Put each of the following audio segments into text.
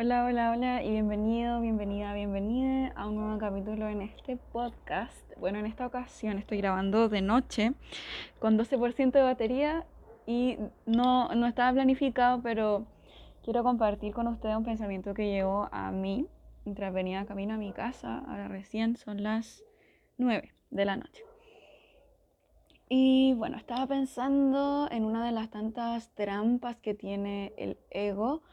Hola, hola, hola y bienvenido, bienvenida, bienvenida a un nuevo capítulo en este podcast. Bueno, en esta ocasión estoy grabando de noche con 12% de batería y no, no estaba planificado, pero quiero compartir con ustedes un pensamiento que llegó a mí mientras venía camino a mi casa. Ahora recién son las 9 de la noche. Y bueno, estaba pensando en una de las tantas trampas que tiene el ego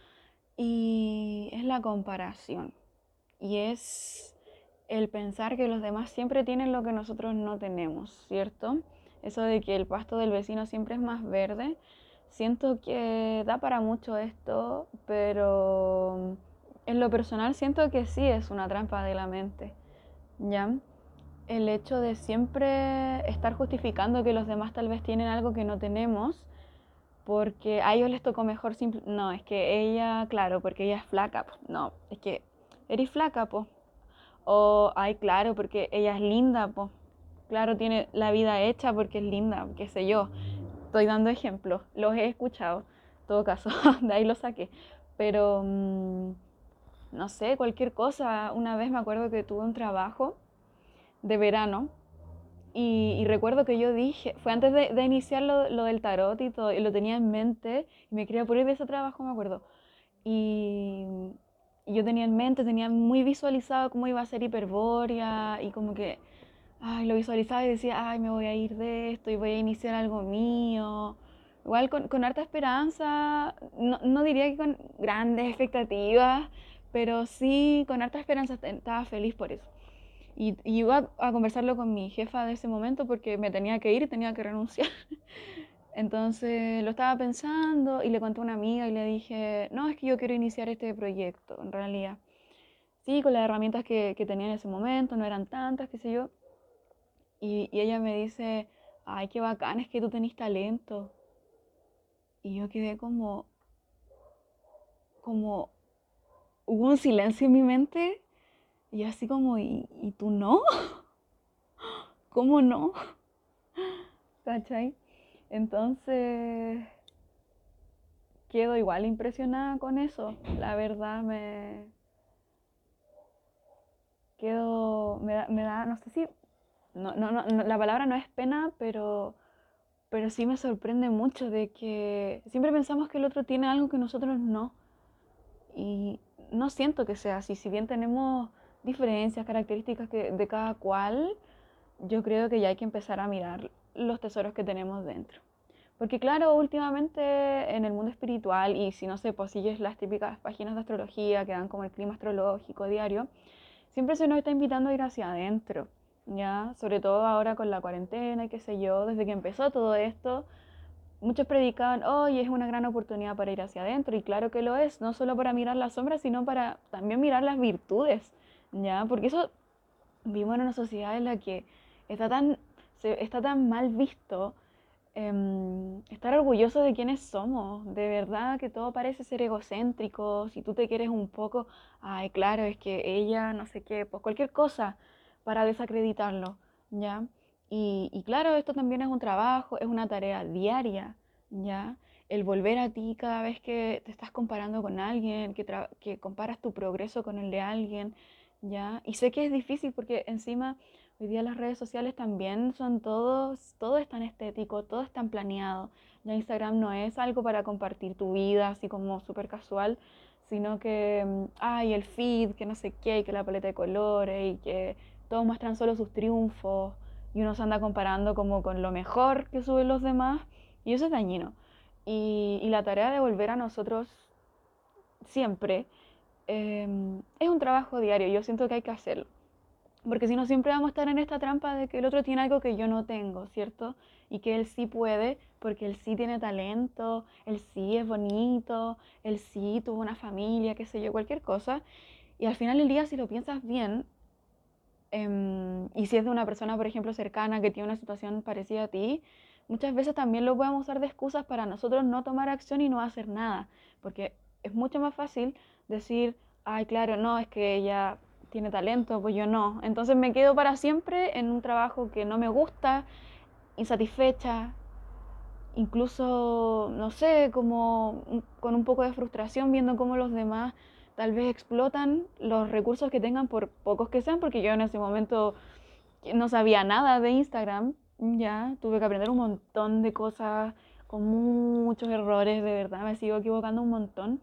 y es la comparación. Y es el pensar que los demás siempre tienen lo que nosotros no tenemos, ¿cierto? Eso de que el pasto del vecino siempre es más verde. Siento que da para mucho esto, pero en lo personal siento que sí es una trampa de la mente, ¿ya? El hecho de siempre estar justificando que los demás tal vez tienen algo que no tenemos porque a ellos les tocó mejor simple... No, es que ella, claro, porque ella es flaca. No, es que eres flaca, po. O, ay, claro, porque ella es linda, po. Claro, tiene la vida hecha porque es linda, qué sé yo. Estoy dando ejemplos, los he escuchado, en todo caso, de ahí lo saqué. Pero, mm, no sé, cualquier cosa. Una vez me acuerdo que tuve un trabajo de verano y, recuerdo que yo dije, fue antes de, iniciar lo, lo, del tarot y todo, y lo tenía en mente, y me quería poner de ese trabajo, me acuerdo. Y, yo tenía en mente, tenía muy visualizado cómo iba a ser Hiperbórea, y como que, ay, lo visualizaba y decía, ay, me voy a ir de esto y voy a iniciar algo mío. Igual con, con harta esperanza, no, no diría que con grandes expectativas, pero sí con harta esperanza estaba feliz por eso. Y, iba a conversarlo con mi jefa de ese momento porque me tenía que ir y tenía que renunciar. Entonces lo estaba pensando y le conté a una amiga y le dije, no, es que yo quiero iniciar este proyecto, en realidad. Sí, con las herramientas que, que tenía en ese momento, no eran tantas, qué sé yo. Y, ella me dice, ay, qué bacán, es que tú tenés talento. Y yo quedé como, como, hubo un silencio en mi mente y así como, ¿y, tú no? ¿Cómo no? ¿Cachai? Entonces, quedo igual impresionada con eso. La verdad me... Quedo, me da, me da no sé si, no, no, no, la palabra no es pena, pero, pero sí me sorprende mucho de que siempre pensamos que el otro tiene algo que nosotros no. Y no siento que sea así. Si bien tenemos diferencias, características que, de cada cual, yo creo que ya hay que empezar a mirar los tesoros que tenemos dentro. Porque claro, últimamente en el mundo espiritual, y si no sé, pues las típicas páginas de astrología que dan como el clima astrológico diario, siempre se nos está invitando a ir hacia adentro, ¿ya? Sobre todo ahora con la cuarentena y qué sé yo, desde que empezó todo esto, muchos predicaban, hoy es una gran oportunidad para ir hacia adentro, y claro que lo es, no solo para mirar las sombras, sino para también mirar las virtudes ¿ya? Porque eso vivimos en una sociedad en la que está tan, está tan mal visto em, estar orgulloso de quiénes somos, de verdad que todo parece ser egocéntrico, si tú te quieres un poco, ay, claro, es que ella, no sé qué, pues cualquier cosa para desacreditarlo, ¿ya? Y, y claro, esto también es un trabajo, es una tarea diaria, ¿ya? El volver a ti cada vez que te estás comparando con alguien, que, que comparas tu progreso con el de alguien, ¿ya? Y sé que es difícil porque encima hoy día las redes sociales también son todos, todo es tan estético, todo es tan planeado. Ya Instagram no es algo para compartir tu vida así como súper casual, sino que mm, hay el feed, que no sé qué, que la paleta de colores y que todos muestran solo sus triunfos y uno se anda comparando como con lo mejor que suben los demás y eso es dañino. Y, y la tarea de volver a nosotros siempre Em, es un trabajo diario, yo siento que hay que hacerlo. Porque si no, siempre vamos a estar en esta trampa de que el otro tiene algo que yo no tengo, ¿cierto? Y que él sí puede, porque él sí tiene talento, él sí es bonito, él sí tuvo una familia, qué sé yo, cualquier cosa. Y al final del día, si lo piensas bien, em, y si es de una persona, por ejemplo, cercana que tiene una situación parecida a ti, muchas veces también lo podemos usar de excusas para nosotros no tomar acción y no hacer nada. Porque es mucho más fácil decir, ay, claro, no, es que ella tiene talento, pues yo no. Entonces me quedo para siempre en un trabajo que no me gusta, insatisfecha, incluso, no sé, como con un poco de frustración viendo cómo los demás tal vez explotan los recursos que tengan por pocos que sean, porque yo en ese momento no sabía nada de Instagram, ya tuve que aprender un montón de cosas con muchos errores, de verdad, me sigo equivocando un montón.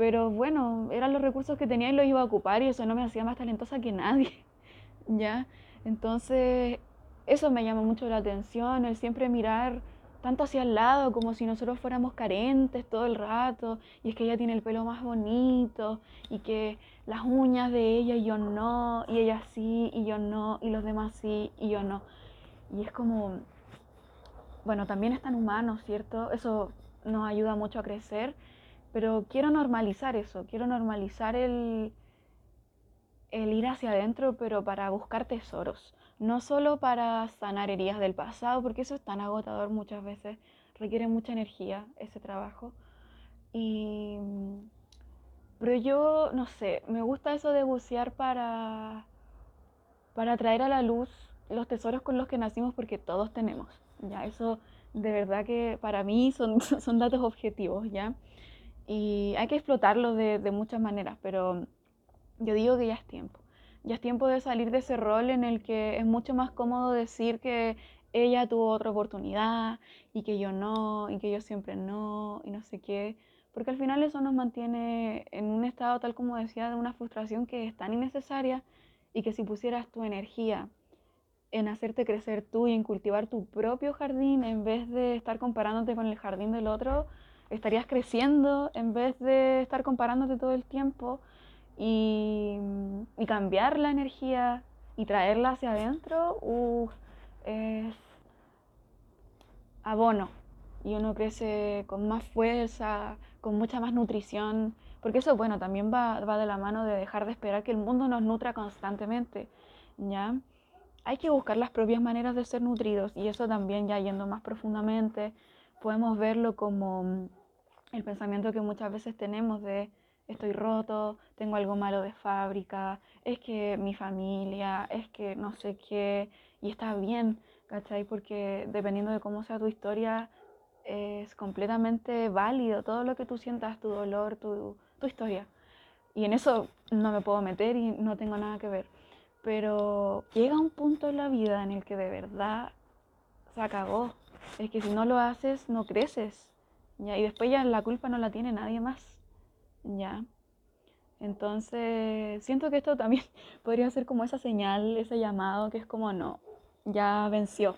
Pero bueno, eran los recursos que tenía y los iba a ocupar y eso no me hacía más talentosa que nadie, ¿ya? Entonces, eso me llama mucho la atención, el siempre mirar tanto hacia el lado, como si nosotros fuéramos carentes todo el rato, y es que ella tiene el pelo más bonito, y que las uñas de ella y yo no, y ella sí y yo no, y los demás sí y yo no. Y es como, bueno, también es tan humano, ¿cierto? Eso nos ayuda mucho a crecer, pero quiero normalizar eso, quiero normalizar el, el ir hacia adentro, pero para buscar tesoros no solo para sanar heridas del pasado, porque eso es tan agotador muchas veces, requiere mucha energía ese trabajo. Y, pero yo, no sé, me gusta eso de bucear para, para traer a la luz los tesoros con los que nacimos, porque todos tenemos, ¿ya? Eso de verdad que para mí son, son datos objetivos, ¿ya? Y hay que explotarlos de, de muchas maneras, pero yo digo que ya es tiempo. Ya es tiempo de salir de ese rol en el que es mucho más cómodo decir que ella tuvo otra oportunidad y que yo no, y que yo siempre no, y no sé qué, porque al final eso nos mantiene en un estado, tal como decía, de una frustración que es tan innecesaria y que si pusieras tu energía en hacerte crecer tú y en cultivar tu propio jardín en vez de estar comparándote con el jardín del otro, estarías creciendo en vez de estar comparándote todo el tiempo y, cambiar la energía y traerla hacia adentro es abono y uno crece con más fuerza, con mucha más nutrición, porque eso, bueno, también va, va de la mano de dejar de esperar que el mundo nos nutra constantemente, ¿ya? Hay que buscar las propias maneras de ser nutridos y eso también ya yendo más profundamente, podemos verlo como el pensamiento que muchas veces tenemos de estoy roto, tengo algo malo de fábrica, es que mi familia, es que no sé qué, y está bien, ¿cachai? Porque dependiendo de cómo sea tu historia, es completamente válido todo lo que tú sientas, tu dolor, tu, tu historia. Y en eso no me puedo meter y no tengo nada que ver. Pero llega un punto en la vida en el que de verdad se acabó. Es que si no lo haces, no creces. Y después ya la culpa no la tiene nadie más. ¿ya? Entonces, siento que esto también podría ser como esa señal, ese llamado que es como, no, ya venció,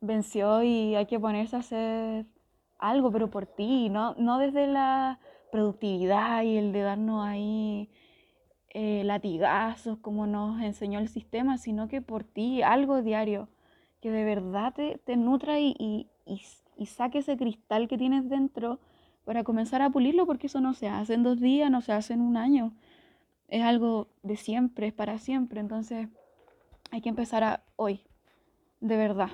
venció y hay que ponerse a hacer algo, pero por ti, no, no desde la productividad y el de darnos ahí eh, latigazos como nos enseñó el sistema, sino que por ti, algo diario, que de verdad te, te nutra y, y saque ese cristal que tienes dentro para comenzar a pulirlo, porque eso no se hace en dos días, no se hace en un año. Es algo de siempre, es para siempre. Entonces hay que empezar a hoy, de verdad.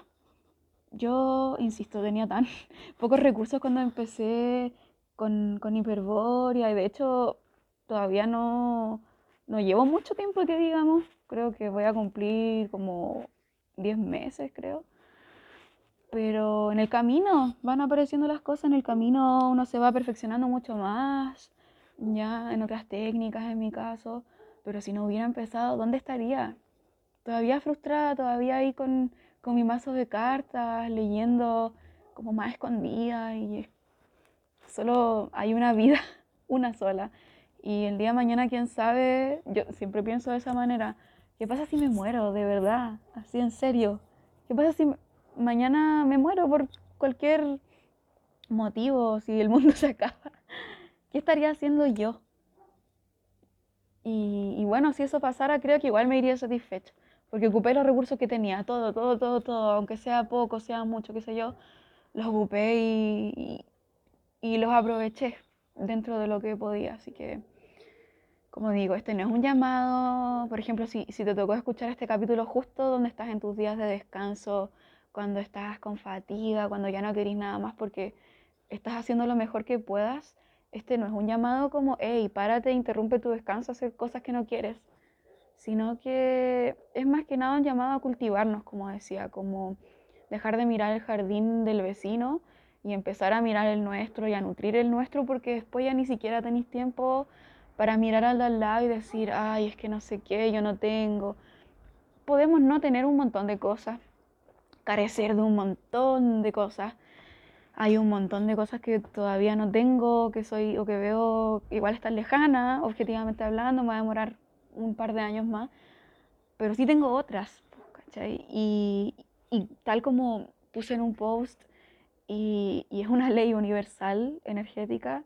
Yo, insisto, tenía tan pocos recursos cuando empecé con, con Hiperborea y de hecho todavía no, no llevo mucho tiempo que digamos. Creo que voy a cumplir como 10 meses, creo. Pero en el camino van apareciendo las cosas, en el camino uno se va perfeccionando mucho más, ya en otras técnicas en mi caso, pero si no hubiera empezado, ¿dónde estaría? Todavía frustrada, todavía ahí con, con mi mazo de cartas, leyendo como más escondida y solo hay una vida, una sola. Y el día de mañana, quién sabe, yo siempre pienso de esa manera, ¿qué pasa si me muero de verdad? Así en serio. ¿Qué pasa si mañana me muero por cualquier motivo, si el mundo se acaba, ¿qué estaría haciendo yo? Y, bueno, si eso pasara, creo que igual me iría satisfecho, porque ocupé los recursos que tenía, todo, todo, todo, todo, aunque sea poco, sea mucho, qué sé yo, los ocupé y, y los aproveché dentro de lo que podía, así que como digo, este no es un llamado, por ejemplo, si, si, te tocó escuchar este capítulo justo donde estás en tus días de descanso, cuando estás con fatiga, cuando ya no querís nada más porque estás haciendo lo mejor que puedas, este no es un llamado como, hey, párate, interrumpe tu descanso, hacer cosas que no quieres, sino que es más que nada un llamado a cultivarnos, como decía, como dejar de mirar el jardín del vecino y empezar a mirar el nuestro y a nutrir el nuestro porque después ya ni siquiera tenéis tiempo para mirar al de al lado y decir, ay, es que no sé qué, yo no tengo. Podemos no tener un montón de cosas, carecer de un montón de cosas. Hay un montón de cosas que todavía no tengo, que soy o que veo igual están lejana, objetivamente hablando, me va a demorar un par de años más, pero sí tengo otras, ¿cachai? Y, y tal como puse en un post, y, y es una ley universal energética,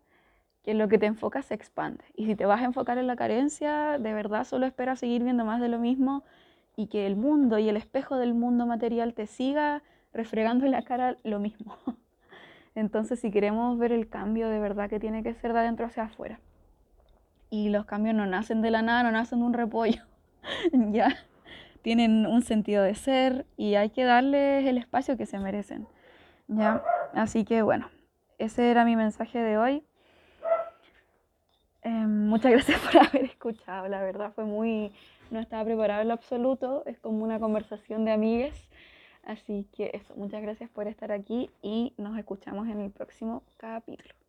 que lo que te enfocas se expande. Y si te vas a enfocar en la carencia, de verdad solo espera seguir viendo más de lo mismo y que el mundo y el espejo del mundo material te siga refregando en la cara lo mismo. Entonces, si queremos ver el cambio de verdad que tiene que ser de adentro hacia afuera. Y los cambios no nacen de la nada, no nacen de un repollo. ya tienen un sentido de ser y hay que darles el espacio que se merecen. Ya, así que bueno, ese era mi mensaje de hoy. Em, muchas gracias por haber escuchado, la verdad fue muy, no estaba preparado en lo absoluto, es como una conversación de amigues, así que eso, muchas gracias por estar aquí y nos escuchamos en el próximo capítulo.